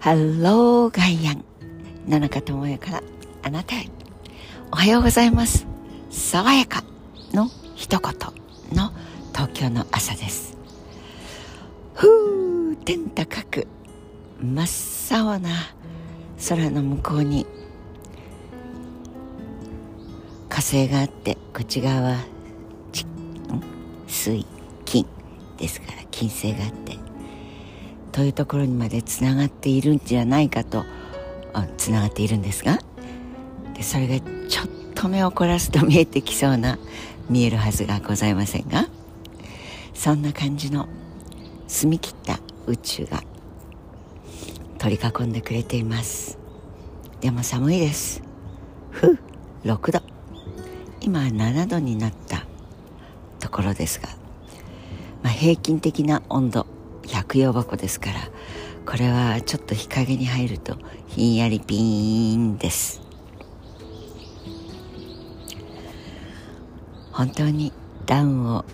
ハローガイアン野中智也からあなたへ。おはようございます。爽やかの一言の東京の朝です。ふう天高く真っ青な空の向こうに。火星があってこっち側は水金ですから金星があって。というところにまでつながっているんじゃないかとつながっているんですが？でそれがちょっと目を凝らすと見えてきそうな見えるはずがございませんが？そんな感じの澄み切った宇宙が取り囲んでくれています。でも寒いです。ふう6度。今は7度になったところですが、まあ、平均的な温度百葉箱ですからこれはちょっと日陰に入るとひんやりピーンです。本当にダウンを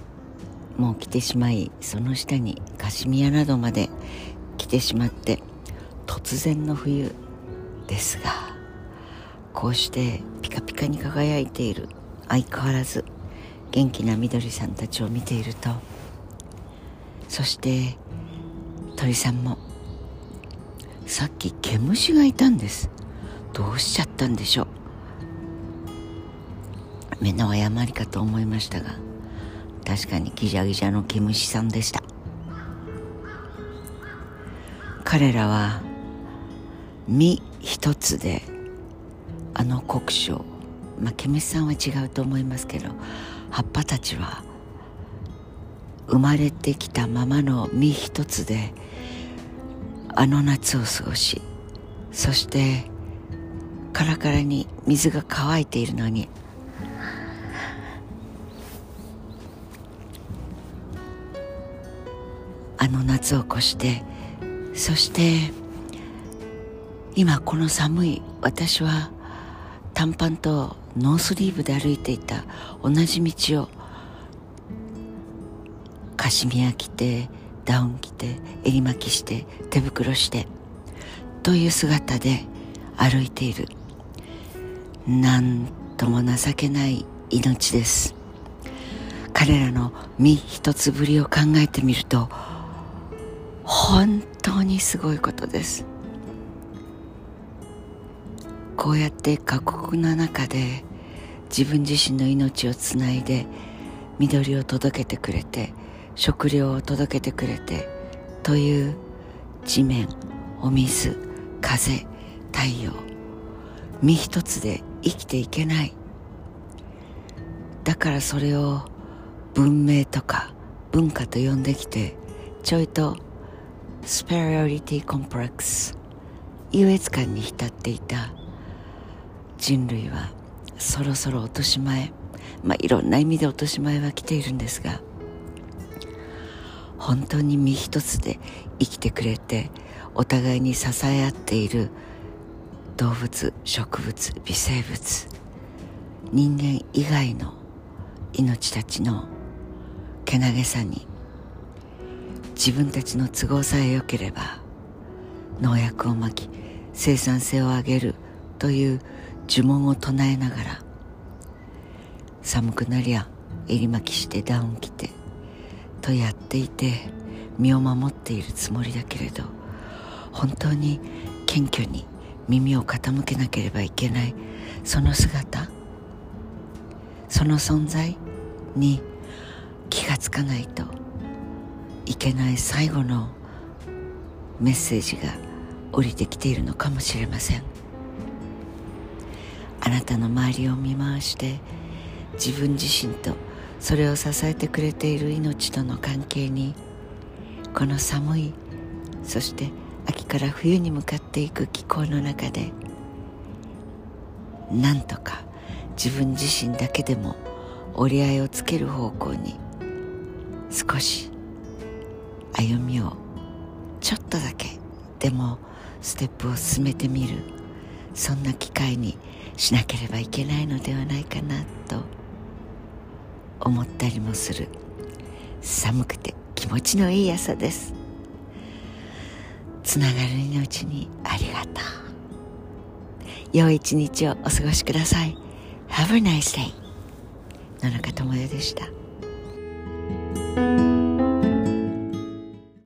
もう着てしまいその下にカシミヤなどまで着てしまって突然の冬ですがこうしてピカピカに輝いている相変わらず元気な緑さんたちを見ているとそして鳥さんも。さっき毛虫がいたんです。どうしちゃったんでしょう。目の誤りかと思いましたが確かにギジャギジャの毛虫さんでした。彼らは身一つであの国章まあ毛虫さんは違うと思いますけど葉っぱたちは生まれてきたままの実一つであの夏を過ごしそしてカラカラに水が乾いているのにあの夏を越してそして今この寒い私は短パンとノースリーブで歩いていた同じ道をカシミヤ着てダウン着て襟巻きして手袋してという姿で歩いている。なんとも情けない命です。彼らの身一つぶりを考えてみると本当にすごいことです。こうやって過酷な中で自分自身の命をつないで緑を届けてくれて食料を届けてくれてという地面お水風太陽。身一つで生きていけない。だからそれを文明とか文化と呼んできてちょいとスペリオリティコンプレックス優越感に浸っていた。人類はそろそろ落とし前まあいろんな意味で落とし前は来ているんですが本当に身一つで生きてくれてお互いに支え合っている動物植物微生物人間以外の命たちのけなげさに自分たちの都合さえ良ければ農薬をまき生産性を上げるという呪文を唱えながら寒くなりゃ襟巻きしてダウン着てとやっていて身を守っているつもりだけれど本当に謙虚に耳を傾けなければいけないその姿その存在に気がつかないといけない最後のメッセージが降りてきているのかもしれません。あなたの周りを見回して自分自身とそれを支えてくれている命との関係にこの寒いそして秋から冬に向かっていく気候の中でなんとか自分自身だけでも折り合いをつける方向に少し歩みをちょっとだけでもステップを進めてみる。そんな機会にしなければいけないのではないかなと思ったりもする。寒くて気持ちのいい朝です。つながる命にありがとう。良い一日をお過ごしください。Have a nice day 野中智代でした。